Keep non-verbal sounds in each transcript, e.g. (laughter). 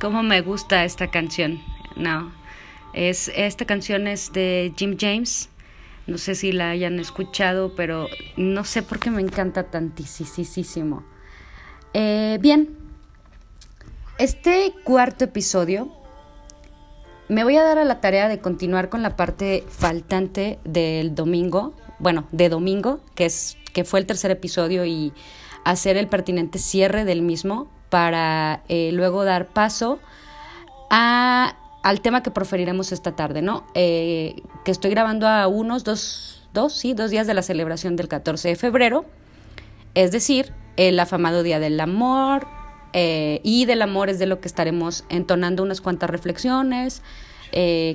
cómo me gusta esta canción. No, es esta canción es de Jim James. No sé si la hayan escuchado, pero no sé por qué me encanta tantísimo. Eh, bien, este cuarto episodio me voy a dar a la tarea de continuar con la parte faltante del domingo, bueno, de domingo, que es que fue el tercer episodio y hacer el pertinente cierre del mismo para eh, luego dar paso a, al tema que proferiremos esta tarde, ¿no? Eh, que estoy grabando a unos dos, dos, sí, dos días de la celebración del 14 de febrero, es decir, el afamado Día del Amor, eh, y del amor es de lo que estaremos entonando unas cuantas reflexiones,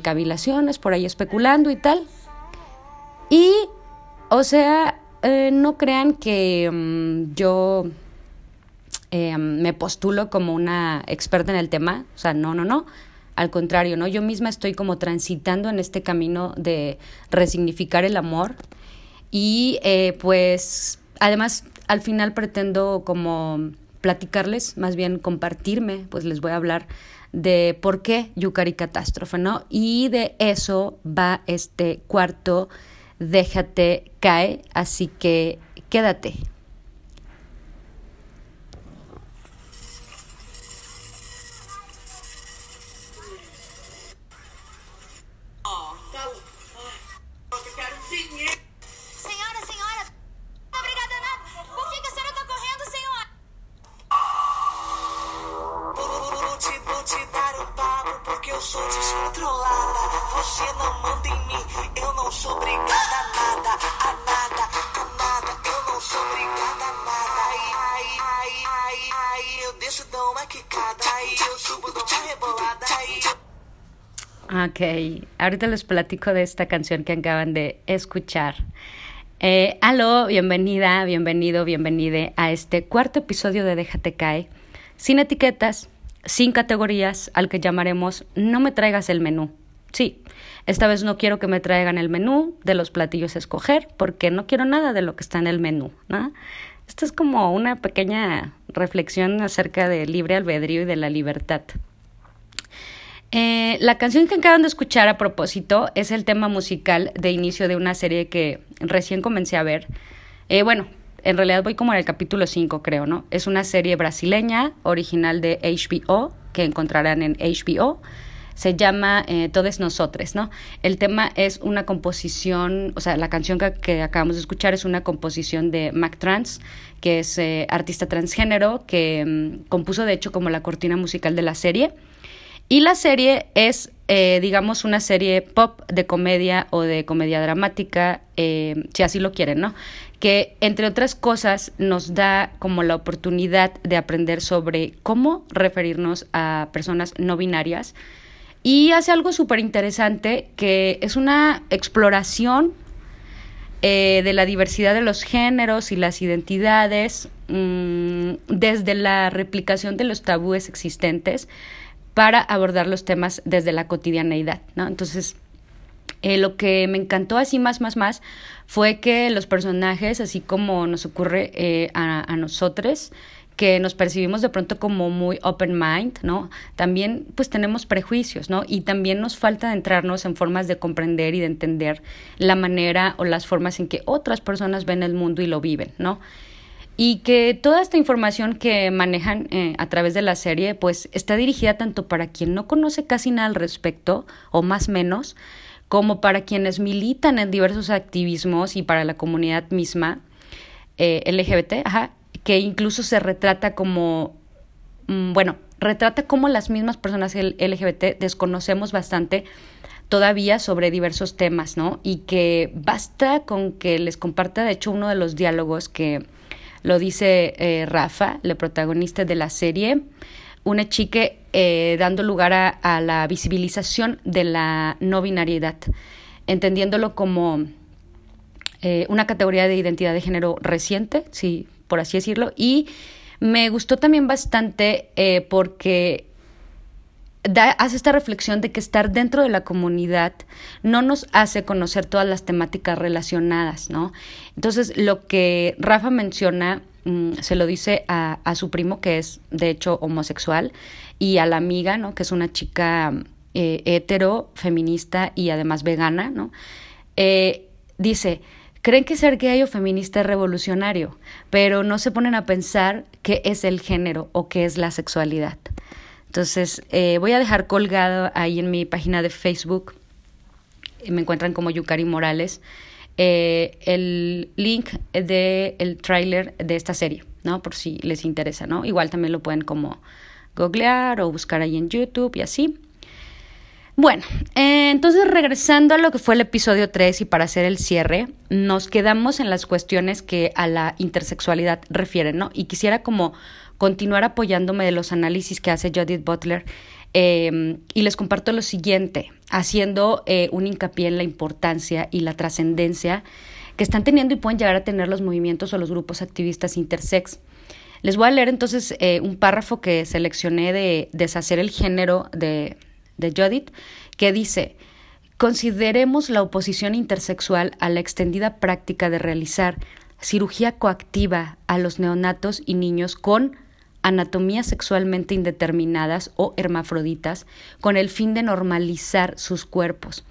cavilaciones, por ahí especulando y tal. Y, o sea, no crean que mm, yo me postulo como una experta en el tema, o sea, no, no, no. Al contrario, ¿no? Yo misma estoy como transitando en este camino de resignificar el amor y pues además al final pretendo como platicarles, más bien compartirme, pues les voy a hablar de por qué Yukari Catástrofe, ¿no? Y de eso va este cuarto Déjate cae, así que quédate. Ok, ahorita les platico de esta canción que acaban de escuchar. Eh, aló, bienvenida, bienvenido, bienvenide a este cuarto episodio de Déjate Cae, sin etiquetas, sin categorías, al que llamaremos No me traigas el menú. Sí, esta vez no quiero que me traigan el menú de los platillos a escoger, porque no quiero nada de lo que está en el menú, ¿no? Esto es como una pequeña reflexión acerca del libre albedrío y de la libertad. Eh, la canción que acaban de escuchar a propósito es el tema musical de inicio de una serie que recién comencé a ver. Eh, bueno, en realidad voy como en el capítulo 5, creo, ¿no? Es una serie brasileña, original de HBO, que encontrarán en HBO. Se llama eh, Todos Nosotros, ¿no? El tema es una composición, o sea, la canción que, acabamos de escuchar es una composición de Mac Trans, que es eh, artista transgénero, que mm, compuso de hecho como la cortina musical de la serie. Y la serie es, eh, digamos, una serie pop de comedia o de comedia dramática, si así lo quieren, ¿no? que entre otras cosas nos da como la oportunidad de aprender sobre cómo referirnos a personas no binarias y hace algo súper interesante que es una exploración eh, de la diversidad de los géneros y las identidades mm, desde la replicación de los tabúes existentes para abordar los temas desde la cotidianeidad, ¿no? Entonces, eh, lo que me encantó así más, más, más fue que los personajes, así como nos ocurre eh, a, a nosotros, que nos percibimos de pronto como muy open mind, ¿no? También pues tenemos prejuicios, ¿no? Y también nos falta entrarnos en formas de comprender y de entender la manera o las formas en que otras personas ven el mundo y lo viven, ¿no? Y que toda esta información que manejan eh, a través de la serie pues está dirigida tanto para quien no conoce casi nada al respecto o más menos, como para quienes militan en diversos activismos y para la comunidad misma eh, LGBT, que incluso se retrata como, mm, bueno, retrata como las mismas personas LGBT desconocemos bastante todavía sobre diversos temas, ¿no? Y que basta con que les comparta, de hecho, uno de los diálogos que lo dice eh, Rafa, el protagonista de la serie, una chica eh, dando lugar a, la visibilización de la no binariedad, entendiéndolo como eh, una categoría de identidad de género reciente, sí, por así decirlo, y me gustó también bastante eh, porque hace esta reflexión de que estar dentro de la comunidad no nos hace conocer todas las temáticas relacionadas, ¿no? Entonces, lo que Rafa menciona mm, se lo dice a, a, su primo, que es de hecho homosexual, y a la amiga, ¿no? Que es una chica eh, hetero, feminista y además vegana, ¿no? Eh, dice, creen que ser gay o feminista es revolucionario, pero no se ponen a pensar qué es el género o qué es la sexualidad. Entonces, eh, voy a dejar colgado ahí en mi página de Facebook, me encuentran como Yukari Morales, eh, el link del el tráiler de esta serie, ¿no? Por si les interesa, ¿no? Igual también lo pueden como googlear o buscar ahí en YouTube y así. Bueno, eh, entonces regresando a lo que fue el episodio 3 y para hacer el cierre, nos quedamos en las cuestiones que a la intersexualidad refieren, ¿no? Y quisiera como continuar apoyándome de los análisis que hace Judith Butler. Em, y les comparto lo siguiente, haciendo eh, un hincapié en la importancia y la trascendencia que están teniendo y pueden llegar a tener los movimientos o los grupos activistas intersex. Les voy a leer entonces eh, un párrafo que seleccioné de Deshacer el género de, de Judith, que dice, consideremos la oposición intersexual a la extendida práctica de realizar cirugía coactiva a los neonatos y niños con anatomías sexualmente indeterminadas o hermafroditas con el fin de normalizar sus cuerpos.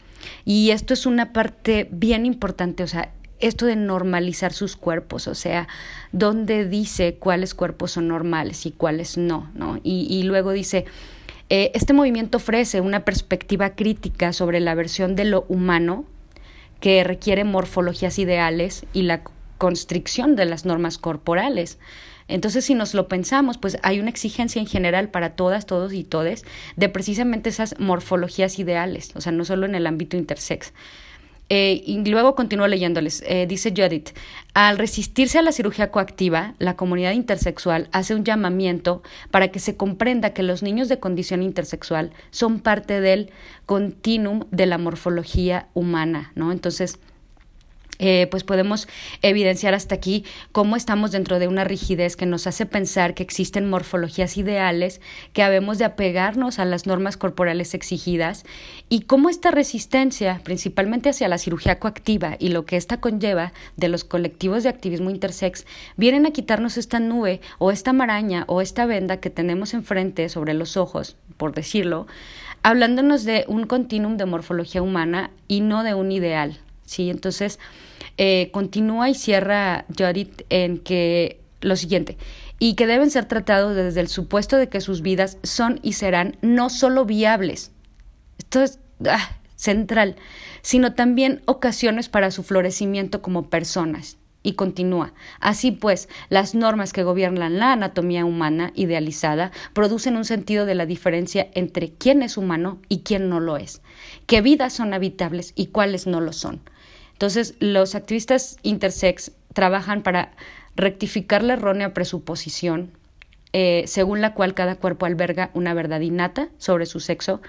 Y esto es una parte bien importante, o sea, esto de normalizar sus cuerpos, o sea, donde dice cuáles cuerpos son normales y cuáles no, ¿no? Y, y luego dice, eh, este movimiento ofrece una perspectiva crítica sobre la versión de lo humano que requiere morfologías ideales y la constricción de las normas corporales. Entonces, si nos lo pensamos, pues hay una exigencia en general para todas, todos y todes de precisamente esas morfologías ideales, o sea, no solo en el ámbito intersex. Eh, y luego continúo leyéndoles. Eh, dice Judith, al resistirse a la cirugía coactiva, la comunidad intersexual hace un llamamiento para que se comprenda que los niños de condición intersexual son parte del continuum de la morfología humana, ¿no? Entonces, eh, pues podemos evidenciar hasta aquí cómo estamos dentro de una rigidez que nos hace pensar que existen morfologías ideales, que habemos de apegarnos a las normas corporales exigidas y cómo esta resistencia, principalmente hacia la cirugía coactiva y lo que ésta conlleva de los colectivos de activismo intersex, vienen a quitarnos esta nube o esta maraña o esta venda que tenemos enfrente sobre los ojos, por decirlo, hablándonos de un continuum de morfología humana y no de un ideal. ¿Sí? Entonces, eh, continúa y cierra Judith en que lo siguiente, y que deben ser tratados desde el supuesto de que sus vidas son y serán no solo viables, esto es ah, central, sino también ocasiones para su florecimiento como personas. Y continúa. Así pues, las normas que gobiernan la anatomía humana idealizada producen un sentido de la diferencia entre quién es humano y quién no lo es, qué vidas son habitables y cuáles no lo son entonces, los activistas intersex trabajan para rectificar la errónea presuposición eh, según la cual cada cuerpo alberga una verdad innata sobre su sexo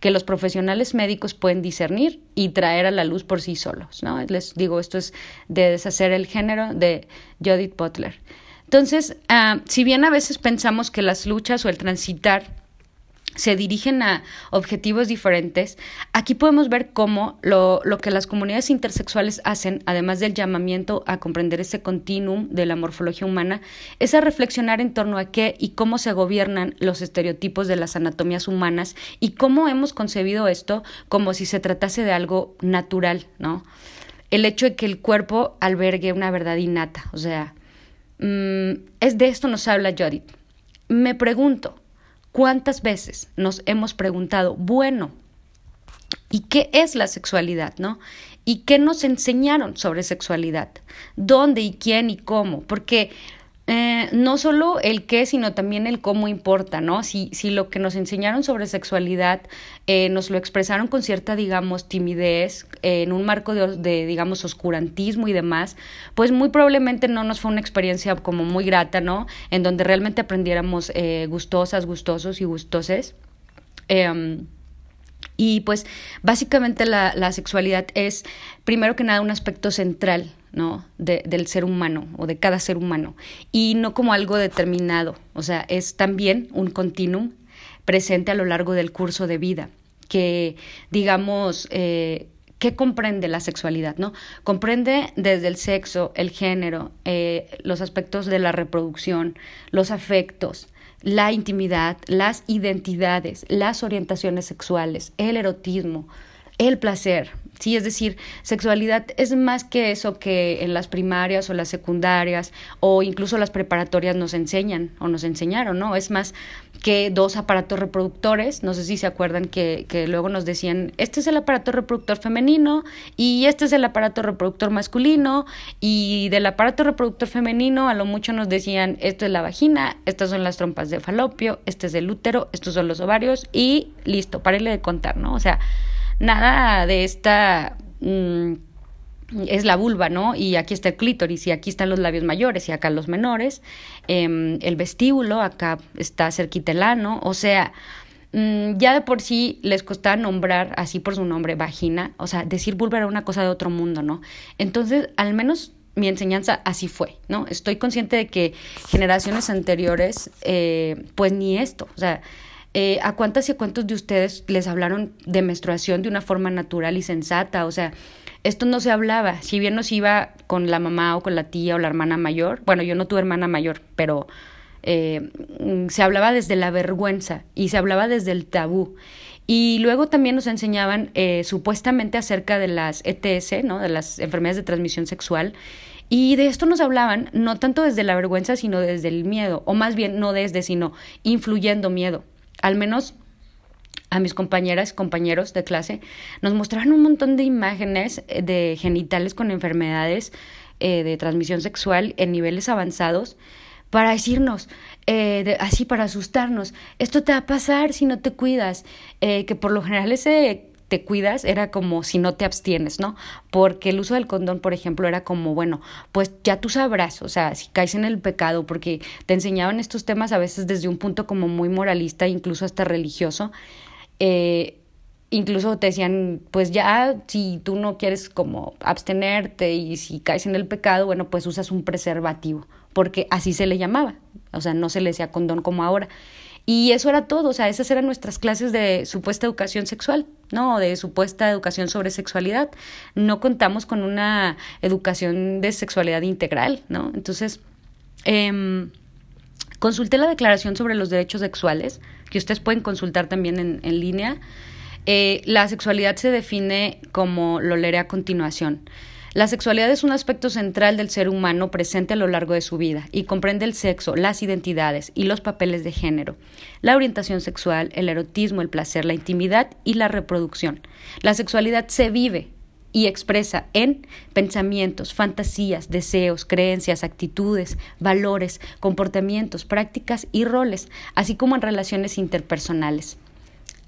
que los profesionales médicos pueden discernir y traer a la luz por sí solos. ¿no? Les digo, esto es de deshacer el género de Judith Butler. Entonces, ah, si bien a veces pensamos que las luchas o el transitar se dirigen a objetivos diferentes, aquí podemos ver cómo lo, lo, que las comunidades intersexuales hacen, además del llamamiento a comprender ese continuum de la morfología humana, es a reflexionar en torno a qué y cómo se gobiernan los estereotipos de las anatomías humanas y cómo hemos concebido esto como si se tratase de algo natural, ¿no? El hecho de que el cuerpo albergue una verdad innata, o sea, mm, es de esto nos habla Judith. Me pregunto, ¿Cuántas veces nos hemos preguntado, bueno, ¿y qué es la sexualidad, no? ¿Y qué nos enseñaron sobre sexualidad? ¿Dónde y quién y cómo? Porque eh, no solo el qué, sino también el cómo importa, ¿no? Si, si lo que nos enseñaron sobre sexualidad eh, nos lo expresaron con cierta, digamos, timidez, eh, en un marco de, de, digamos, oscurantismo y demás, pues muy probablemente no nos fue una experiencia como muy grata, ¿no? En donde realmente aprendiéramos gustosas, gustosos y gustoses. Em, y pues básicamente la, la sexualidad es, primero que nada, un aspecto central ¿no? De, del ser humano o de cada ser humano y no como algo determinado, o sea, es también un continuum, presente a lo largo del curso de vida, que digamos... Eh, ¿Qué comprende la sexualidad? ¿no? Comprende desde el sexo, el género, eh, los aspectos de la reproducción, los afectos, la intimidad, las identidades, las orientaciones sexuales, el erotismo, el placer, Sí, es decir, sexualidad es más que eso que en las primarias o las secundarias o incluso las preparatorias nos enseñan o nos enseñaron, ¿no? Es más que dos aparatos reproductores, no sé si se acuerdan que, que luego nos decían, este es el aparato reproductor femenino y este es el aparato reproductor masculino y del aparato reproductor femenino a lo mucho nos decían, esto es la vagina, estas son las trompas de falopio, este es el útero, estos son los ovarios y listo, párele de contar, ¿no? O sea, nada de esta... Mm, es la vulva, ¿no? Y aquí está el clítoris, y aquí están los labios mayores, y acá los menores, em, el vestíbulo, acá está cerquita el ano, o sea, mm, ya de por sí les costaba nombrar así por su nombre, vagina, o sea, decir vulva era una cosa de otro mundo, ¿no? Entonces, al menos mi enseñanza así fue, ¿no? Estoy consciente de que generaciones anteriores, eh, pues ni esto, o sea, eh, ¿A cuántas y a cuántos de ustedes les hablaron de menstruación de una forma natural y sensata? O sea, esto no se hablaba. Si bien nos iba con la mamá o con la tía o la hermana mayor, bueno, yo no tuve hermana mayor, pero eh, se hablaba desde la vergüenza y se hablaba desde el tabú. Y luego también nos enseñaban eh, supuestamente acerca de las ETS, ¿no? de las enfermedades de transmisión sexual. Y de esto nos hablaban no tanto desde la vergüenza, sino desde el miedo, o más bien no desde, sino influyendo miedo al menos a mis compañeras, compañeros de clase, nos mostraron un montón de imágenes eh, de genitales con enfermedades eh, de transmisión sexual en niveles avanzados para decirnos, eh, así para asustarnos, esto te va a pasar si no te cuidas, que por lo general ese te cuidas era como si no te abstienes, ¿no? Porque el uso del condón, por ejemplo, era como, bueno, pues ya tú sabrás, o sea, si caes en el pecado, porque te enseñaban estos temas a veces desde un punto como muy moralista, incluso hasta religioso. Eh, incluso te decían, pues ya, si tú no quieres como abstenerte y si caes en el pecado, bueno, pues usas un preservativo, porque así se le llamaba, o sea, no se le decía condón como ahora. Y eso era todo, o sea, esas eran nuestras clases de supuesta educación sexual, ¿no? De supuesta educación sobre sexualidad. No contamos con una educación de sexualidad integral, ¿no? Entonces, eh, consulté la declaración sobre los derechos sexuales, que ustedes pueden consultar también en, en línea. Eh, la sexualidad se define como lo leeré a continuación. La sexualidad es un aspecto central del ser humano presente a lo largo de su vida y comprende el sexo, las identidades y los papeles de género, la orientación sexual, el erotismo, el placer, la intimidad y la reproducción. La sexualidad se vive y expresa en pensamientos, fantasías, deseos, creencias, actitudes, valores, comportamientos, prácticas y roles, así como en relaciones interpersonales.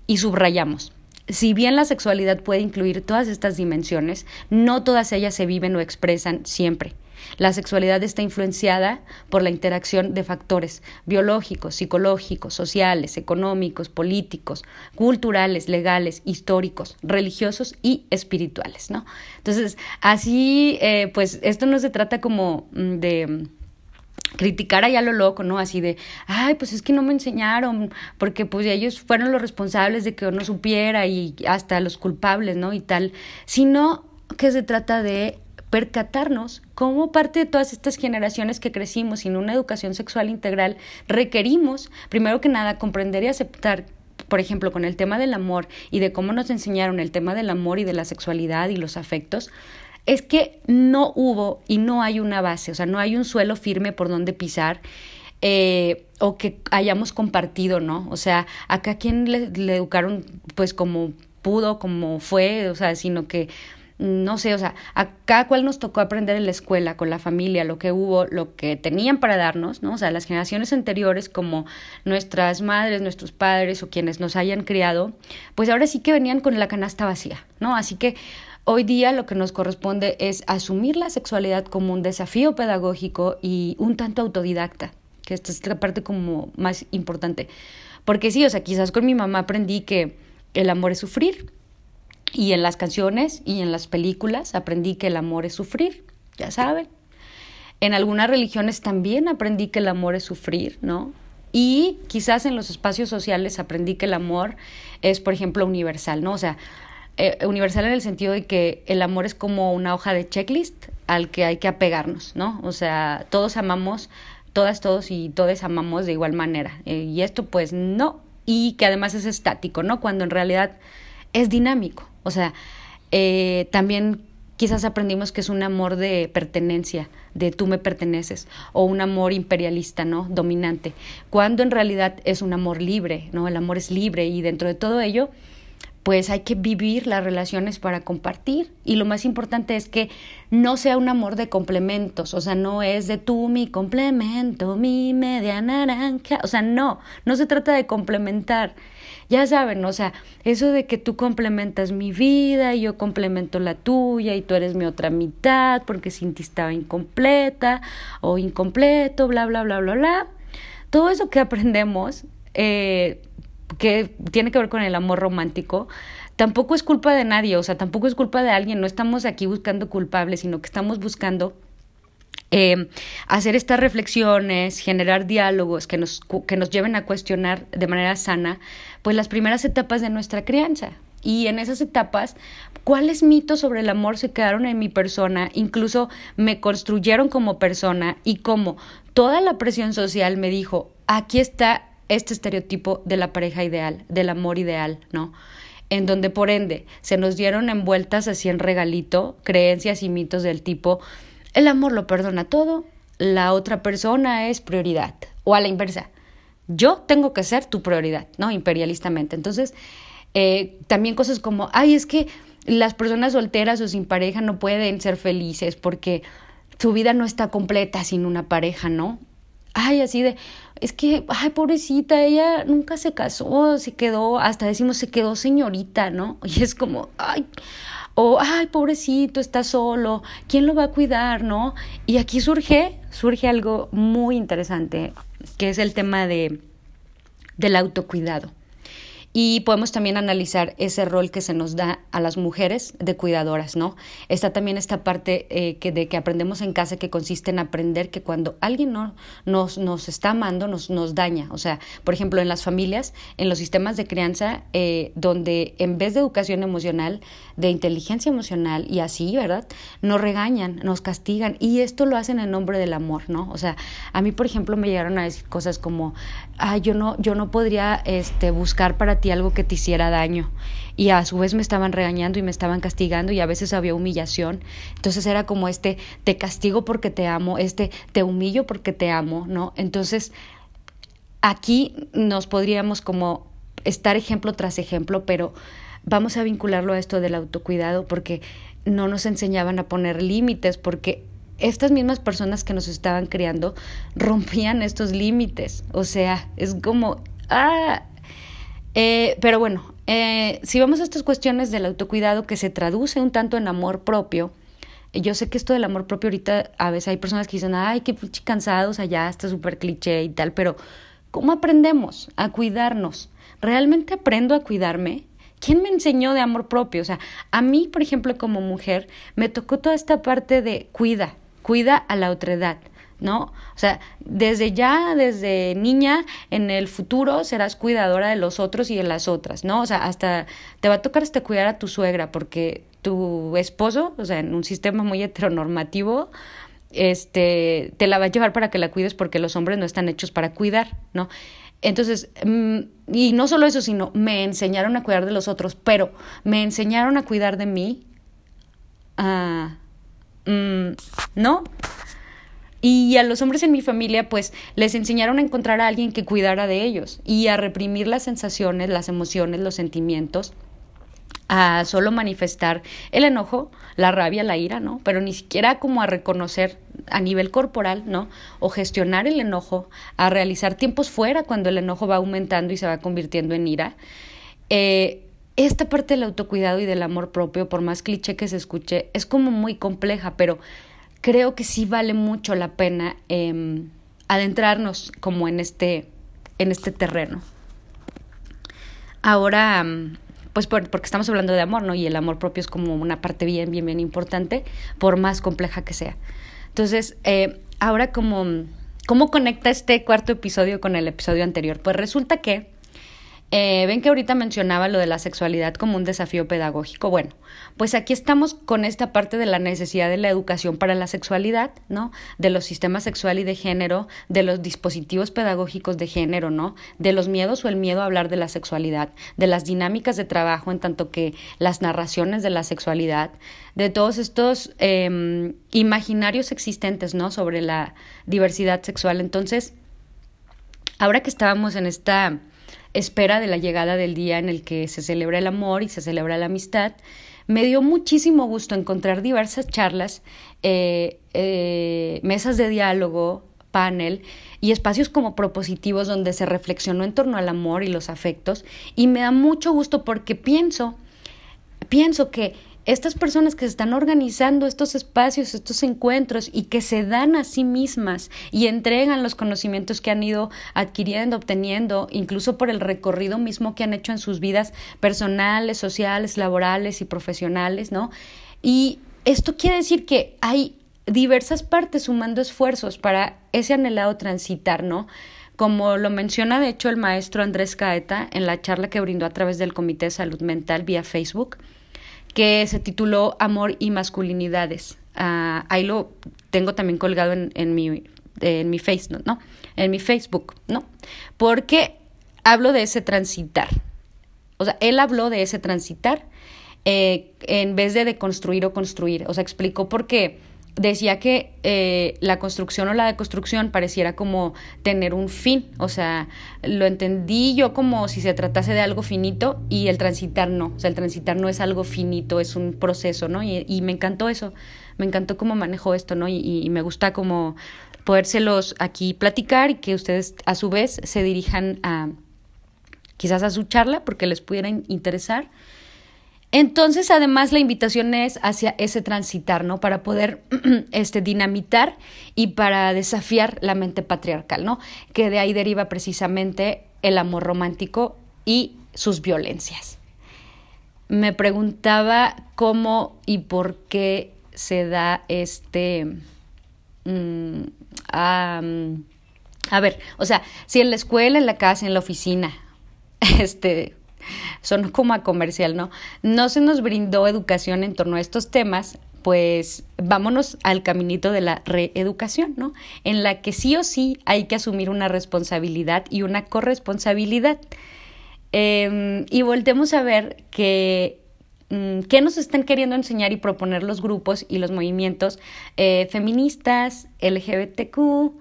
Y subrayamos, si bien la sexualidad puede incluir todas estas dimensiones, no todas ellas se viven o expresan siempre. La sexualidad está influenciada por la interacción de factores biológicos, psicológicos, sociales, económicos, políticos, culturales, legales, históricos, religiosos y espirituales, ¿no? Entonces, así, eh, pues, esto no se trata como mm, de criticar allá lo loco, ¿no? Así de, ay, pues es que no me enseñaron, porque pues ellos fueron los responsables de que yo no supiera y hasta los culpables, ¿no? Y tal, sino que se trata de percatarnos cómo parte de todas estas generaciones que crecimos sin una educación sexual integral requerimos, primero que nada, comprender y aceptar por ejemplo, con el tema del amor y de cómo nos enseñaron el tema del amor y de la sexualidad y los afectos, es que no hubo y no hay una base, o sea, no hay un suelo firme por donde pisar. Eh, o que hayamos compartido, ¿no? O sea, acá quien le, le, educaron pues como pudo, como fue, o sea, sino que no sé, o sea, a cada cual nos tocó aprender en la escuela, con la familia, lo que hubo, lo que tenían para darnos, ¿no? O sea, las generaciones anteriores, como nuestras madres, nuestros padres o quienes nos hayan criado, pues ahora sí que venían con la canasta vacía, ¿no? Así que Hoy día lo que nos corresponde es asumir la sexualidad como un desafío pedagógico y un tanto autodidacta, que esta es la parte como más importante. Porque sí, o sea, quizás con mi mamá aprendí que el amor es sufrir. Y en las canciones y en las películas aprendí que el amor es sufrir, ya saben. En algunas religiones también aprendí que el amor es sufrir, ¿no? Y quizás en los espacios sociales aprendí que el amor es, por ejemplo, universal, ¿no? O sea, eh, universal en el sentido de que el amor es como una hoja de checklist al que hay que apegarnos, ¿no? O sea, todos amamos, todas, todos y todos amamos de igual manera. Eh, y esto pues no, y que además es estático, ¿no? Cuando en realidad es dinámico. O sea, eh, también quizás aprendimos que es un amor de pertenencia, de tú me perteneces, o un amor imperialista, ¿no? Dominante, cuando en realidad es un amor libre, ¿no? El amor es libre y dentro de todo ello pues hay que vivir las relaciones para compartir. Y lo más importante es que no sea un amor de complementos, o sea, no es de tú mi complemento, mi media naranja, o sea, no, no se trata de complementar. Ya saben, o sea, eso de que tú complementas mi vida y yo complemento la tuya y tú eres mi otra mitad porque sin ti estaba incompleta o incompleto, bla, bla, bla, bla, bla. Todo eso que aprendemos eh, que tiene que ver con el amor romántico, tampoco es culpa de nadie, o sea, tampoco es culpa de alguien, no estamos aquí buscando culpables, sino que estamos buscando eh, hacer estas reflexiones, generar diálogos que nos, que nos lleven a cuestionar de manera sana, pues las primeras etapas de nuestra crianza. Y en esas etapas, ¿cuáles mitos sobre el amor se quedaron en mi persona? Incluso me construyeron como persona y como toda la presión social me dijo, aquí está este estereotipo de la pareja ideal, del amor ideal, ¿no? En donde por ende se nos dieron envueltas así en regalito creencias y mitos del tipo el amor lo perdona todo, la otra persona es prioridad, o a la inversa, yo tengo que ser tu prioridad, ¿no? Imperialistamente. Entonces, eh, también cosas como, ay, es que las personas solteras o sin pareja no pueden ser felices porque su vida no está completa sin una pareja, ¿no? Ay, así de, es que, ay, pobrecita, ella nunca se casó, se quedó, hasta decimos, se quedó señorita, ¿no? (laughs) Y es como, ay, o, ay, pobrecito, está solo, ¿quién lo va a cuidar, no? Y aquí surge, surge algo muy interesante, que es el tema de, del autocuidado. Y podemos también analizar ese rol que se nos da a las mujeres de cuidadoras, ¿no? Está también esta parte eh, que de que aprendemos en casa que consiste en aprender que cuando alguien no nos, nos está amando, nos, nos daña. O sea, por ejemplo, en las familias, en los sistemas de crianza, eh, donde en vez de educación emocional, de inteligencia emocional y así, ¿verdad? Nos regañan, nos castigan y esto lo hacen en nombre del amor, ¿no? O sea, a mí, por ejemplo, me llegaron a decir cosas como, ah, yo no, yo no podría este, buscar para algo que te hiciera daño. Y a su vez me estaban regañando y me estaban castigando y a veces había humillación. Entonces era como este, te castigo porque te amo, este, te humillo porque te amo, ¿no? Entonces, aquí nos podríamos como estar ejemplo tras ejemplo, pero vamos a vincularlo a esto del autocuidado porque no nos enseñaban a poner límites, porque estas mismas personas que nos estaban criando rompían estos límites. O sea, es como, ah, eh, pero bueno, eh, si vamos a estas cuestiones del autocuidado que se traduce un tanto en amor propio, yo sé que esto del amor propio ahorita a veces hay personas que dicen, ay, qué cansados allá, está súper cliché y tal, pero ¿cómo aprendemos a cuidarnos? ¿Realmente aprendo a cuidarme? ¿Quién me enseñó de amor propio? O sea, a mí, por ejemplo, como mujer, me tocó toda esta parte de cuida, cuida a la otredad. ¿no? O sea, desde ya, desde niña, en el futuro serás cuidadora de los otros y de las otras, ¿no? O sea, hasta te va a tocar hasta cuidar a tu suegra porque tu esposo, o sea, en un sistema muy heteronormativo, este, te la va a llevar para que la cuides porque los hombres no están hechos para cuidar, ¿no? Entonces, mm, y no solo eso, sino me enseñaron a cuidar de los otros, pero me enseñaron a cuidar de mí. Ah, mm, ¿No? Y a los hombres en mi familia, pues les enseñaron a encontrar a alguien que cuidara de ellos y a reprimir las sensaciones, las emociones, los sentimientos, a solo manifestar el enojo, la rabia, la ira, ¿no? Pero ni siquiera como a reconocer a nivel corporal, ¿no? O gestionar el enojo, a realizar tiempos fuera cuando el enojo va aumentando y se va convirtiendo en ira. Eh, esta parte del autocuidado y del amor propio, por más cliché que se escuche, es como muy compleja, pero creo que sí vale mucho la pena em, adentrarnos como en este, en este terreno. Ahora, pues porque estamos hablando de amor, ¿no? Y el amor propio es como una parte bien, bien, bien importante, por más compleja que sea. Entonces, eh, ahora como, ¿Cómo conecta este cuarto episodio con el episodio anterior? Pues resulta que eh, ven que ahorita mencionaba lo de la sexualidad como un desafío pedagógico. Bueno, pues aquí estamos con esta parte de la necesidad de la educación para la sexualidad, ¿no? De los sistemas sexual y de género, de los dispositivos pedagógicos de género, ¿no? De los miedos o el miedo a hablar de la sexualidad, de las dinámicas de trabajo en tanto que las narraciones de la sexualidad, de todos estos eh, imaginarios existentes, ¿no? Sobre la diversidad sexual. Entonces, ahora que estábamos en esta espera de la llegada del día en el que se celebra el amor y se celebra la amistad, me dio muchísimo gusto encontrar diversas charlas, eh, eh, mesas de diálogo, panel y espacios como propositivos donde se reflexionó en torno al amor y los afectos. Y me da mucho gusto porque pienso, pienso que estas personas que se están organizando estos espacios, estos encuentros y que se dan a sí mismas y entregan los conocimientos que han ido adquiriendo, obteniendo, incluso por el recorrido mismo que han hecho en sus vidas personales, sociales, laborales y profesionales, ¿no? Y esto quiere decir que hay diversas partes sumando esfuerzos para ese anhelado transitar, ¿no? Como lo menciona de hecho el maestro Andrés Caeta en la charla que brindó a través del Comité de Salud Mental vía Facebook, que se tituló Amor y Masculinidades. Ah, ahí lo tengo también colgado en, en mi, en mi Facebook, ¿no? En mi Facebook, ¿no? Porque hablo de ese transitar. O sea, él habló de ese transitar eh, en vez de de construir o construir. O sea, explicó por qué decía que eh, la construcción o la deconstrucción pareciera como tener un fin, o sea, lo entendí yo como si se tratase de algo finito y el transitar no, o sea, el transitar no es algo finito, es un proceso, ¿no? Y, y me encantó eso, me encantó cómo manejó esto, ¿no? Y, y, me gusta como podérselos aquí platicar y que ustedes a su vez se dirijan a quizás a su charla porque les pudiera interesar entonces, además, la invitación es hacia ese transitar, ¿no? Para poder (clears throat) este, dinamitar y para desafiar la mente patriarcal, ¿no? Que de ahí deriva precisamente el amor romántico y sus violencias. Me preguntaba cómo y por qué se da este... Mm, a ver, o sea, si en la escuela, en la casa, en la oficina, (laughs) este, (laughs) son como a comercial, ¿no? No se nos brindó educación en torno a estos temas, pues vámonos al caminito de la reeducación, ¿no? En la que sí o sí hay que asumir una responsabilidad y una corresponsabilidad. Em, y voltemos a ver que mm, qué nos están queriendo enseñar y proponer los grupos y los movimientos eh, feministas, LGBTQ,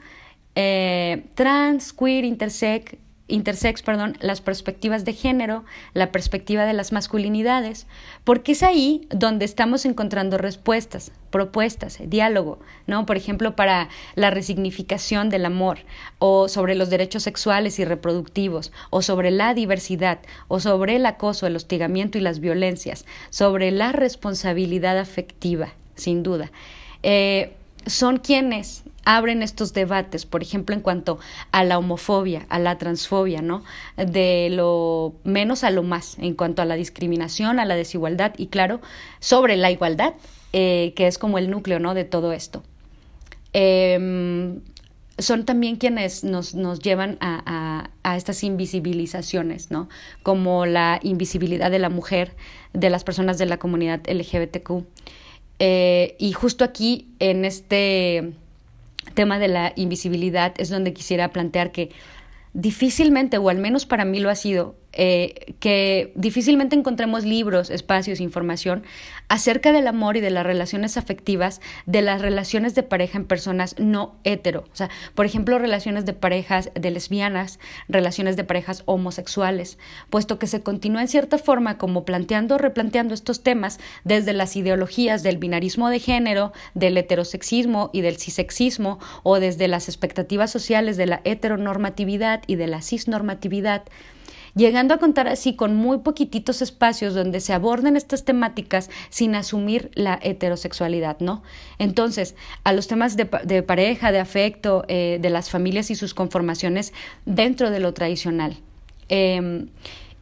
eh, trans, queer, intersex, intersex, perdón, las perspectivas de género, la perspectiva de las masculinidades, porque es ahí donde estamos encontrando respuestas, propuestas, diálogo, ¿no? Por ejemplo, para la resignificación del amor, o sobre los derechos sexuales y reproductivos, o sobre la diversidad, o sobre el acoso, el hostigamiento y las violencias, sobre la responsabilidad afectiva, sin duda. Eh, son quienes abren estos debates, por ejemplo, en cuanto a la homofobia, a la transfobia, ¿no? De lo menos a lo más, en cuanto a la discriminación, a la desigualdad y, claro, sobre la igualdad, eh, que es como el núcleo, ¿no? De todo esto. Em, son también quienes nos, nos llevan a, a, estas invisibilizaciones, ¿no? Como la invisibilidad de la mujer, de las personas de la comunidad LGBTQ. Eh, y justo aquí, en este tema de la invisibilidad es donde quisiera plantear que difícilmente, o al menos para mí lo ha sido, eh, que difícilmente encontremos libros, espacios, información acerca del amor y de las relaciones afectivas, de las relaciones de pareja en personas no hetero. O sea, por ejemplo, relaciones de parejas de lesbianas, relaciones de parejas homosexuales, puesto que se continúa en cierta forma como planteando, replanteando estos temas desde las ideologías del binarismo de género, del heterosexismo y del cisexismo, o desde las expectativas sociales de la heteronormatividad y de la cisnormatividad llegando a contar así con muy poquititos espacios donde se aborden estas temáticas sin asumir la heterosexualidad, ¿no? Entonces, a los temas de, pareja, de afecto, eh, de las familias y sus conformaciones dentro de lo tradicional. Em,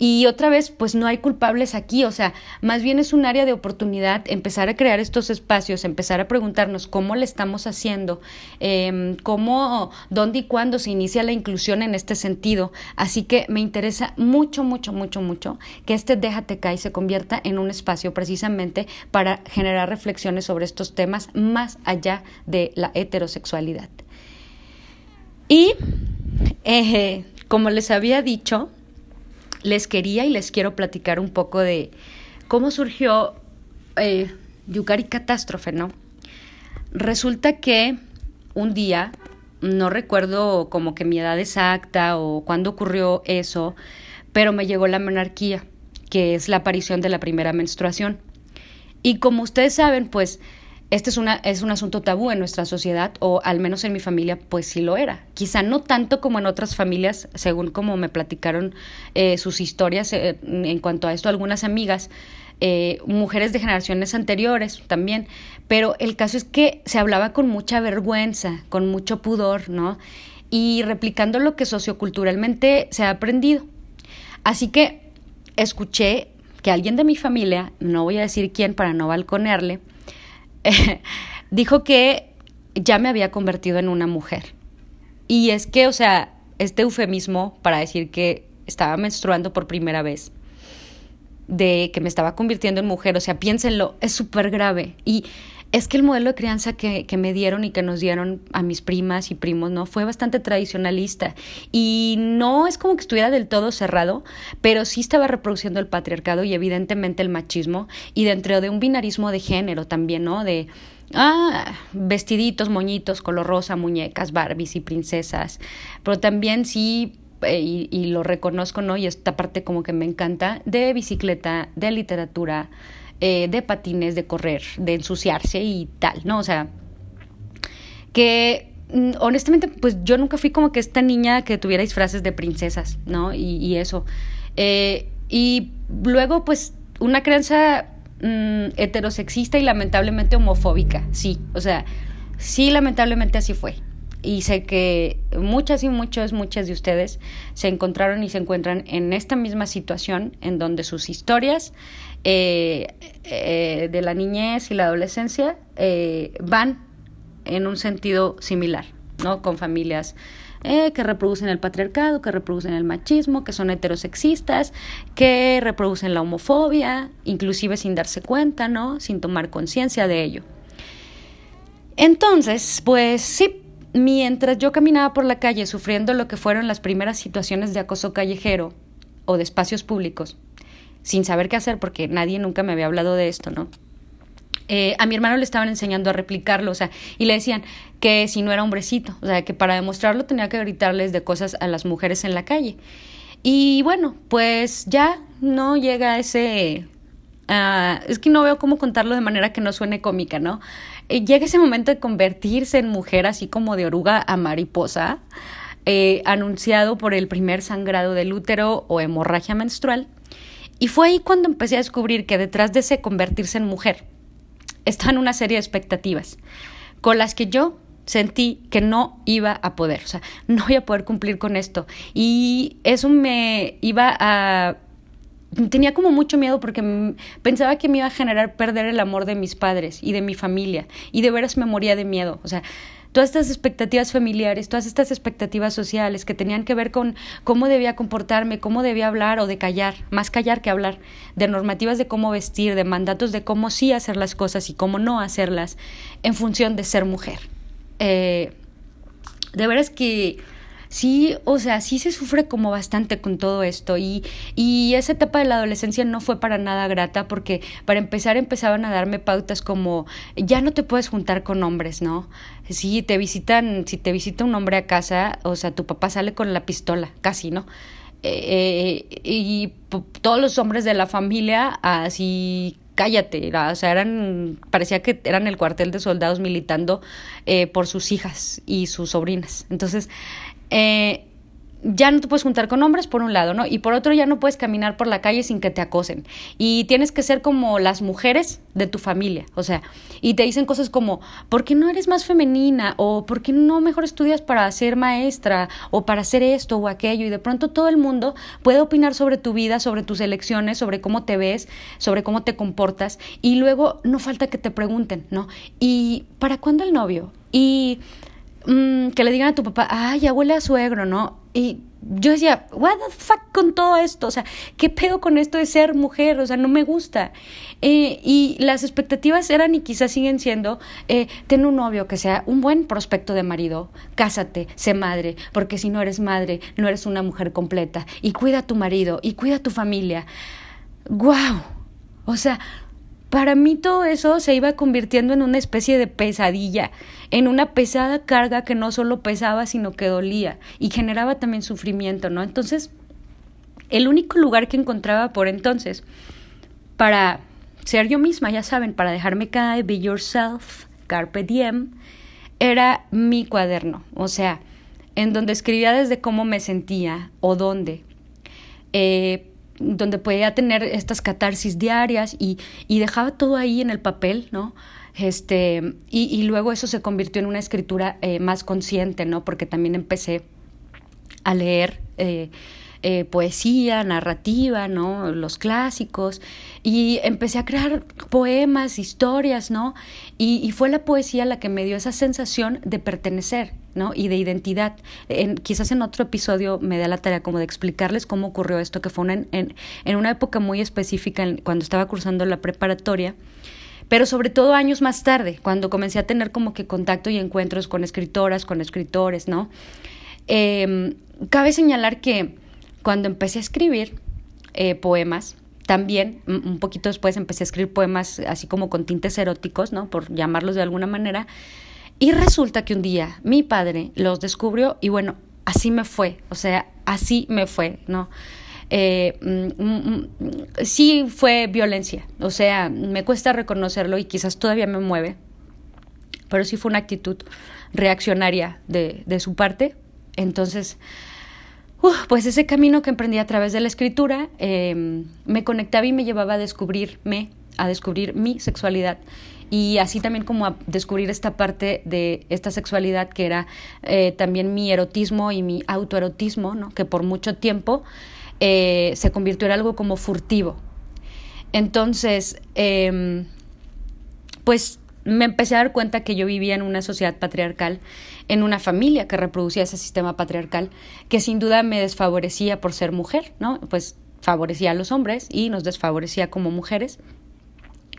Y otra vez, pues no hay culpables aquí, o sea, más bien es un área de oportunidad empezar a crear estos espacios, empezar a preguntarnos cómo le estamos haciendo, eh, cómo, dónde y cuándo se inicia la inclusión en este sentido. Así que me interesa mucho, mucho, mucho, mucho que este Déjate caer se convierta en un espacio precisamente para generar reflexiones sobre estos temas más allá de la heterosexualidad. Y, eh, como les había dicho, les quería y les quiero platicar un poco de cómo surgió eh, Catástrofe, ¿no? Resulta que un día, no recuerdo como que mi edad exacta o cuándo ocurrió eso, pero me llegó la menarquía, que es la aparición de la primera menstruación. Y como ustedes saben, pues este es, una, es un asunto tabú en nuestra sociedad, o al menos en mi familia, pues sí lo era. Quizá no tanto como en otras familias, según como me platicaron eh, sus historias eh, en cuanto a esto algunas amigas, eh, mujeres de generaciones anteriores también, pero el caso es que se hablaba con mucha vergüenza, con mucho pudor, ¿no? Y replicando lo que socioculturalmente se ha aprendido. Así que escuché que alguien de mi familia, no voy a decir quién para no balconearle, (laughs) dijo que ya me había convertido en una mujer. Y es que, o sea, este eufemismo para decir que estaba menstruando por primera vez, de que me estaba convirtiendo en mujer, o sea, piénsenlo, es súper grave. Y es que el modelo de crianza que, que, me dieron y que nos dieron a mis primas y primos, ¿no? Fue bastante tradicionalista. Y no es como que estuviera del todo cerrado, pero sí estaba reproduciendo el patriarcado y evidentemente el machismo. Y dentro de un binarismo de género también, ¿no? De. Ah, vestiditos, moñitos, color rosa, muñecas, Barbies y princesas. Pero también sí eh, y, y, lo reconozco, ¿no? Y esta parte como que me encanta, de bicicleta, de literatura, eh, de patines, de correr, de ensuciarse y tal, ¿no? O sea, que mm, honestamente, pues yo nunca fui como que esta niña que tuviera disfraces de princesas, ¿no? Y, eso. Eh, y luego, pues, una crianza mm, heterosexista y lamentablemente homofóbica, sí. O sea, sí, lamentablemente así fue. Y sé que muchas y muchos, muchas de ustedes se encontraron y se encuentran en esta misma situación en donde sus historias eh, eh, de la niñez y la adolescencia eh, van en un sentido similar, ¿no? Con familias que reproducen el patriarcado, que reproducen el machismo, que son heterosexistas, que reproducen la homofobia, inclusive sin darse cuenta, ¿no? Sin tomar conciencia de ello. Entonces, pues sí, mientras yo caminaba por la calle sufriendo lo que fueron las primeras situaciones de acoso callejero o de espacios públicos, sin saber qué hacer porque nadie nunca me había hablado de esto, ¿no? Eh, a mi hermano le estaban enseñando a replicarlo, o sea, y le decían que si no era hombrecito, o sea, que para demostrarlo tenía que gritarles de cosas a las mujeres en la calle. Y bueno, pues ya no llega ese... Uh, es que no veo cómo contarlo de manera que no suene cómica, ¿no? Eh, llega ese momento de convertirse en mujer así como de oruga a mariposa, eh, anunciado por el primer sangrado del útero o hemorragia menstrual. Y fue ahí cuando empecé a descubrir que detrás de ese convertirse en mujer están una serie de expectativas con las que yo sentí que no iba a poder, o sea, no voy a poder cumplir con esto. Y eso me iba a... Tenía como mucho miedo porque pensaba que me iba a generar perder el amor de mis padres y de mi familia. Y de veras me moría de miedo. O sea, todas estas expectativas familiares, todas estas expectativas sociales que tenían que ver con cómo debía comportarme, cómo debía hablar o de callar, más callar que hablar, de normativas de cómo vestir, de mandatos de cómo sí hacer las cosas y cómo no hacerlas en función de ser mujer. Eh, de veras que sí, o sea, sí se sufre como bastante con todo esto y, y esa etapa de la adolescencia no fue para nada grata porque para empezar empezaban a darme pautas como ya no te puedes juntar con hombres, ¿no? Si te visitan, si te visita un hombre a casa, o sea, tu papá sale con la pistola, casi, ¿no? Eh, y todos los hombres de la familia así cállate, o sea, eran, parecía que eran el cuartel de soldados militando eh, por sus hijas y sus sobrinas. Entonces, eh, ya no te puedes juntar con hombres por un lado, ¿no? Y por otro ya no puedes caminar por la calle sin que te acosen. Y tienes que ser como las mujeres de tu familia, o sea, y te dicen cosas como, ¿por qué no eres más femenina? O ¿por qué no mejor estudias para ser maestra? O para hacer esto o aquello. Y de pronto todo el mundo puede opinar sobre tu vida, sobre tus elecciones, sobre cómo te ves, sobre cómo te comportas. Y luego no falta que te pregunten, ¿no? ¿Y para cuándo el novio? Y mm, que le digan a tu papá, ay, ya huele a suegro, ¿no? Y yo decía, what the fuck con todo esto, o sea, ¿qué pedo con esto de ser mujer? O sea, no me gusta. Eh, y las expectativas eran y quizás siguen siendo, eh, ten un novio que sea un buen prospecto de marido, cásate, sé madre, porque si no eres madre, no eres una mujer completa, y cuida a tu marido, y cuida a tu familia. ¡Guau! O sea, para mí todo eso se iba convirtiendo en una especie de pesadilla, en una pesada carga que no solo pesaba, sino que dolía y generaba también sufrimiento, ¿no? Entonces, el único lugar que encontraba por entonces para ser yo misma, ya saben, para dejarme caer, be yourself, carpe diem, era mi cuaderno, o sea, en donde escribía desde cómo me sentía o dónde. Eh, donde podía tener estas catarsis diarias y, y dejaba todo ahí en el papel, ¿no? Este, y, y luego eso se convirtió en una escritura eh, más consciente, ¿no? Porque también empecé a leer eh, eh, poesía, narrativa, ¿no? Los clásicos. Y empecé a crear poemas, historias, ¿no? Y, fue la poesía la que me dio esa sensación de pertenecer, ¿no? Y de identidad. En, quizás en otro episodio me da la tarea como de explicarles cómo ocurrió esto, que fue una, en, en, una época muy específica, cuando estaba cursando la preparatoria pero sobre todo años más tarde, cuando comencé a tener como que contacto y encuentros con escritoras, con escritores, ¿no? Eh, cabe señalar que cuando empecé a escribir eh, poemas, también un poquito después empecé a escribir poemas así como con tintes eróticos, ¿no? Por llamarlos de alguna manera. Y resulta que un día mi padre los descubrió y bueno, así me fue, o sea, así me fue, ¿no? Eh, mm, mm, mm, sí fue violencia, o sea, me cuesta reconocerlo y quizás todavía me mueve, pero sí fue una actitud reaccionaria de, de su parte. Entonces, pues ese camino que emprendí a través de la escritura eh, me conectaba y me llevaba a descubrirme, a descubrir mi sexualidad y así también como a descubrir esta parte de esta sexualidad que era eh, también mi erotismo y mi autoerotismo, ¿no? que por mucho tiempo eh, se convirtió en algo como furtivo. Entonces, eh, pues me empecé a dar cuenta que yo vivía en una sociedad patriarcal, en una familia que reproducía ese sistema patriarcal, que sin duda me desfavorecía por ser mujer, ¿no? Pues favorecía a los hombres y nos desfavorecía como mujeres.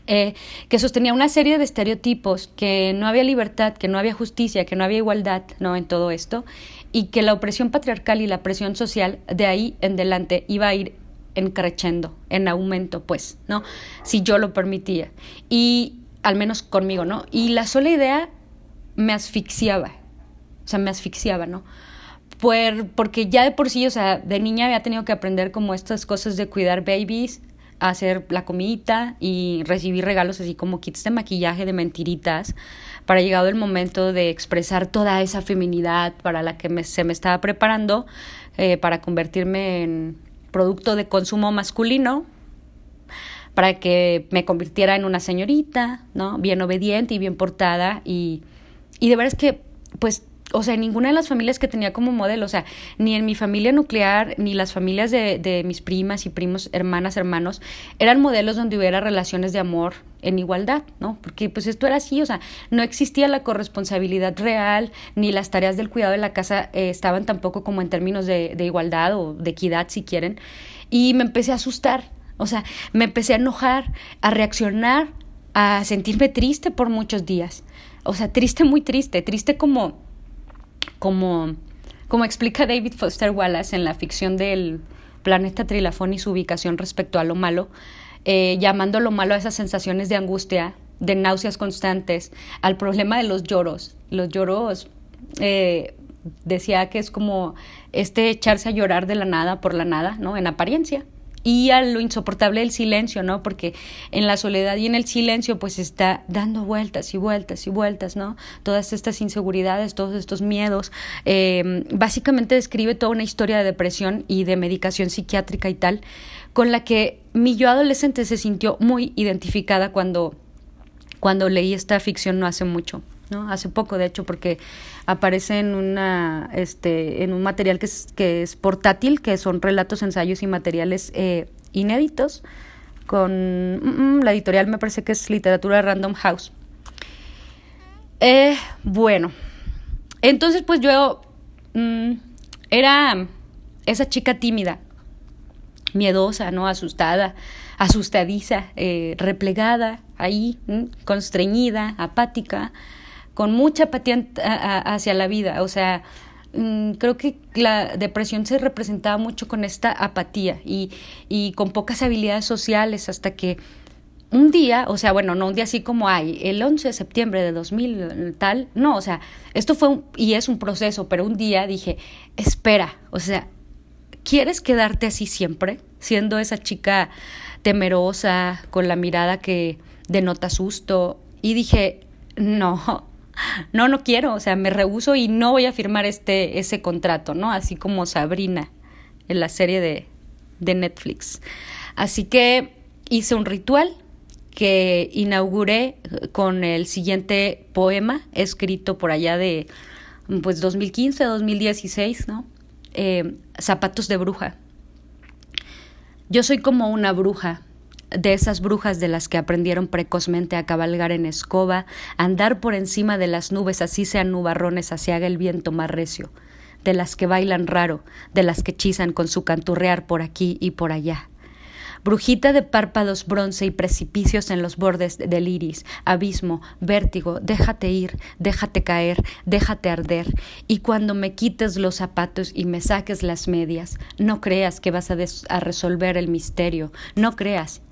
Eh, que sostenía una serie de estereotipos, que no había libertad, que no había justicia, que no había igualdad ¿no? en todo esto, y que la opresión patriarcal y la presión social de ahí en adelante iba a ir encrechendo, en aumento, pues, ¿no? Si yo lo permitía. Y al menos conmigo, ¿no? Y la sola idea me asfixiaba, o sea, me asfixiaba, ¿no? Por, porque ya de por sí, o sea, de niña había tenido que aprender como estas cosas de cuidar babies, hacer la comidita y recibir regalos así como kits de maquillaje, de mentiritas, para llegado el momento de expresar toda esa feminidad para la que se me estaba preparando eh, para convertirme en producto de consumo masculino, para que me convirtiera en una señorita, ¿no? Bien obediente y bien portada y, y de verdad es que, pues, o sea, ninguna de las familias que tenía como modelo, o sea, ni en mi familia nuclear, ni las familias de, de mis primas y primos, hermanas, hermanos, eran modelos donde hubiera relaciones de amor en igualdad, ¿no? Porque pues esto era así, o sea, no existía la corresponsabilidad real, ni las tareas del cuidado de la casa eh, estaban tampoco como en términos de, de igualdad o de equidad, si quieren, y me empecé a asustar, o sea, me empecé a enojar, a reaccionar, a sentirme triste por muchos días. O sea, triste, muy triste, triste como, como, como explica David Foster Wallace en la ficción del planeta Trilafón y su ubicación respecto a lo malo, eh, llamando lo malo a esas sensaciones de angustia, de náuseas constantes, al problema de los lloros. Los lloros, eh, decía que es como este echarse a llorar de la nada por la nada, ¿no? En apariencia y a lo insoportable del silencio, ¿no? Porque en la soledad y en el silencio pues está dando vueltas y vueltas y vueltas, ¿no? Todas estas inseguridades, todos estos miedos. Eh, básicamente describe toda una historia de depresión y de medicación psiquiátrica y tal, con la que mi yo adolescente se sintió muy identificada cuando, cuando leí esta ficción no hace mucho. ¿no? Hace poco, de hecho, porque aparece en una, este, en un material que es, que es portátil, que son relatos, ensayos y materiales eh, inéditos, con mm, mm, la editorial me parece que es Literatura Random House. Eh, bueno, entonces pues yo mm, era esa chica tímida, miedosa, ¿no? Asustada, asustadiza, eh, replegada, ahí, constreñida, apática, con mucha apatía hacia la vida. O sea, mm, creo que la depresión se representaba mucho con esta apatía y, y con pocas habilidades sociales hasta que un día, o sea, bueno, no un día así como hay, el 11 de septiembre de 2000 tal, no, o sea, esto fue un, y es un proceso, pero un día dije, espera, o sea, ¿quieres quedarte así siempre? Siendo esa chica temerosa, con la mirada que denota susto, y dije, no, no, no quiero, o sea, me rehuso y no voy a firmar este, ese contrato, ¿no? Así como Sabrina en la serie de, de Netflix. Así que hice un ritual que inauguré con el siguiente poema escrito por allá de pues 2015, 2016, ¿no? Eh, zapatos de bruja. Yo soy como una bruja de esas brujas de las que aprendieron precozmente a cabalgar en escoba, andar por encima de las nubes así sean nubarrones hacia haga el viento más recio, de las que bailan raro, de las que chizan con su canturrear por aquí y por allá. Brujita de párpados bronce y precipicios en los bordes del iris, abismo, vértigo, déjate ir, déjate caer, déjate arder, y cuando me quites los zapatos y me saques las medias, no creas que vas a resolver el misterio, no creas,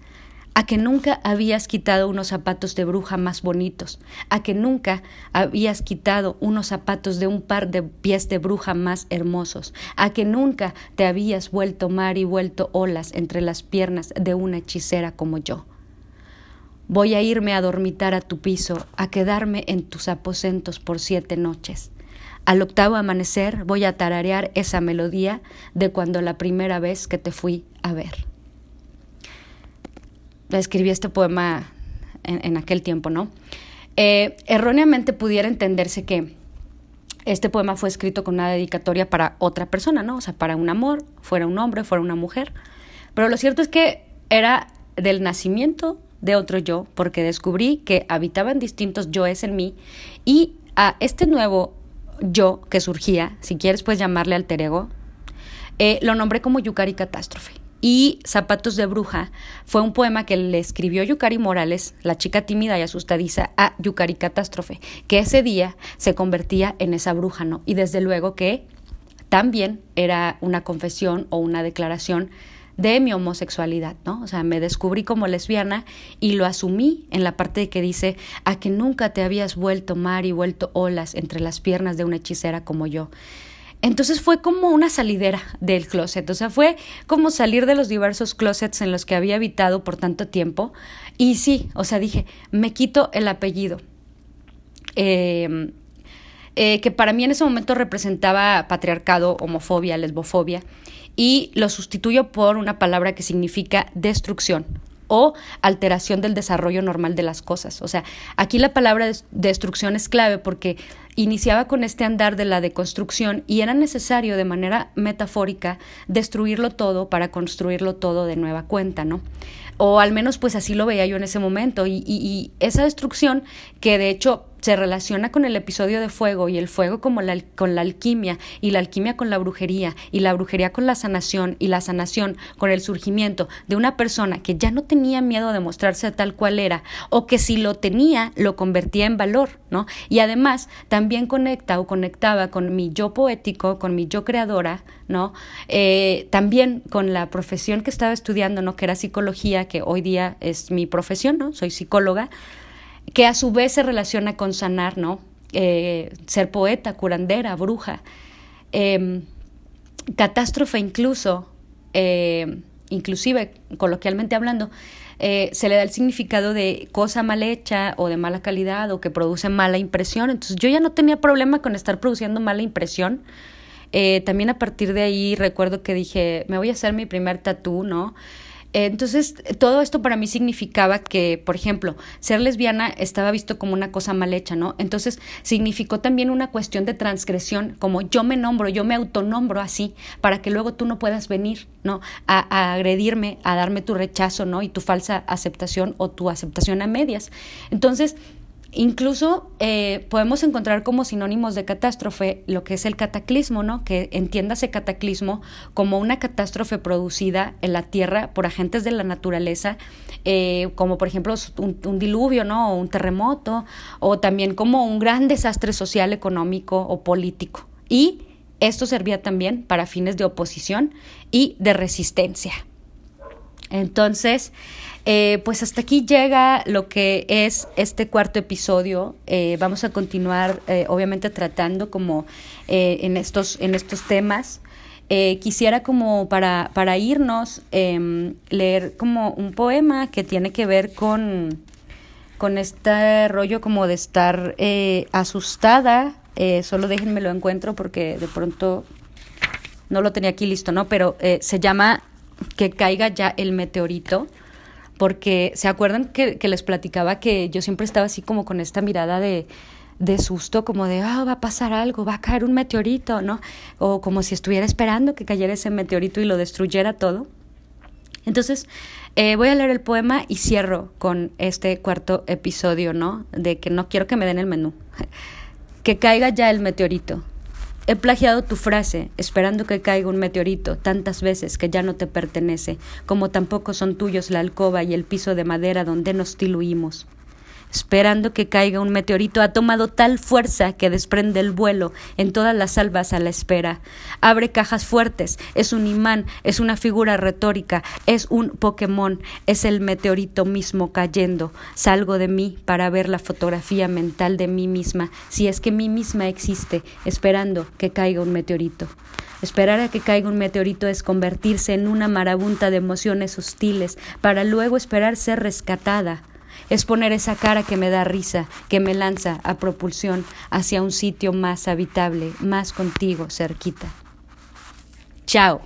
a que nunca habías quitado unos zapatos de bruja más bonitos, a que nunca habías quitado unos zapatos de un par de pies de bruja más hermosos, a que nunca te habías vuelto mar y vuelto olas entre las piernas de una hechicera como yo. Voy a irme a dormitar a tu piso, a quedarme en tus aposentos por siete noches. Al octavo amanecer voy a tararear esa melodía de cuando la primera vez que te fui a ver escribí este poema en, aquel tiempo, ¿no? Eh, erróneamente pudiera entenderse que este poema fue escrito con una dedicatoria para otra persona, ¿no? O sea, para un amor, fuera un hombre, fuera una mujer. Pero lo cierto es que era del nacimiento de otro yo, porque descubrí que habitaban distintos yoes en mí y a este nuevo yo que surgía, si quieres puedes llamarle alter ego, eh, lo nombré como Yukari Catástrofe y Zapatos de Bruja fue un poema que le escribió Yukari Morales, la chica tímida y asustadiza, a Yukari Catástrofe, que ese día se convertía en esa bruja, ¿no? Y desde luego que también era una confesión o una declaración de mi homosexualidad, ¿no? O sea, me descubrí como lesbiana y lo asumí en la parte de que dice a que nunca te habías vuelto mar y vuelto olas entre las piernas de una hechicera como yo. Entonces fue como una salidera del closet, o sea, fue como salir de los diversos closets en los que había habitado por tanto tiempo. Y sí, o sea, dije, me quito el apellido. Em, eh, que para mí en ese momento representaba patriarcado, homofobia, lesbofobia, y lo sustituyo por una palabra que significa destrucción o alteración del desarrollo normal de las cosas. O sea, aquí la palabra destrucción es clave porque iniciaba con este andar de la deconstrucción y era necesario de manera metafórica destruirlo todo para construirlo todo de nueva cuenta, ¿no? O al menos pues así lo veía yo en ese momento y, y esa destrucción que de hecho se relaciona con el episodio de fuego y el fuego como la, con la alquimia y la alquimia con la brujería y la brujería con la sanación y la sanación con el surgimiento de una persona que ya no tenía miedo de mostrarse tal cual era o que si lo tenía lo convertía en valor, ¿no? Y además también conecta o conectaba con mi yo poético, con mi yo creadora, ¿no? Eh, también con la profesión que estaba estudiando, ¿no? Que era psicología, que hoy día es mi profesión, ¿no? Soy psicóloga que a su vez se relaciona con sanar, ¿no? Eh, ser poeta, curandera, bruja. Em, catástrofe incluso, em, inclusive coloquialmente hablando, eh, se le da el significado de cosa mal hecha o de mala calidad o que produce mala impresión. Entonces yo ya no tenía problema con estar produciendo mala impresión. Eh, también a partir de ahí recuerdo que dije, me voy a hacer mi primer tatú, ¿no? Entonces, todo esto para mí significaba que, por ejemplo, ser lesbiana estaba visto como una cosa mal hecha, ¿no? Entonces, significó también una cuestión de transgresión, como yo me nombro, yo me autonombro así, para que luego tú no puedas venir, ¿no? A, a agredirme, a darme tu rechazo, ¿no? Y tu falsa aceptación o tu aceptación a medias. Entonces, Incluso eh, podemos encontrar como sinónimos de catástrofe lo que es el cataclismo, ¿no? Que entiéndase cataclismo como una catástrofe producida en la Tierra por agentes de la naturaleza, eh, como por ejemplo un, diluvio, ¿no? O un terremoto, o también como un gran desastre social, económico o político. Y esto servía también para fines de oposición y de resistencia. Entonces, eh, pues hasta aquí llega lo que es este cuarto episodio. Eh, vamos a continuar, eh, obviamente, tratando como en, estos, en estos temas. quisiera como para, para irnos em, leer como un poema que tiene que ver con, con este rollo como de estar asustada. solo déjenme lo encuentro porque de pronto no lo tenía aquí listo, ¿no? Pero se llama Que caiga ya el meteorito porque se acuerdan que, les platicaba que yo siempre estaba así como con esta mirada de, de susto, como de, ah, va a pasar algo, va a caer un meteorito, ¿no? O como si estuviera esperando que cayera ese meteorito y lo destruyera todo. Entonces, eh, voy a leer el poema y cierro con este cuarto episodio, ¿no? De que no quiero que me den el menú. (laughs) que caiga ya el meteorito. He plagiado tu frase, esperando que caiga un meteorito, tantas veces que ya no te pertenece, como tampoco son tuyos la alcoba y el piso de madera donde nos diluimos esperando que caiga un meteorito, ha tomado tal fuerza que desprende el vuelo en todas las albas a la espera. Abre cajas fuertes, es un imán, es una figura retórica, es un Pokémon, es el meteorito mismo cayendo. Salgo de mí para ver la fotografía mental de mí misma, si es que mí misma existe, esperando que caiga un meteorito. Esperar a que caiga un meteorito es convertirse en una marabunta de emociones hostiles, para luego esperar ser rescatada es poner esa cara que me da risa, que me lanza a propulsión hacia un sitio más habitable, más contigo, cerquita. Chao.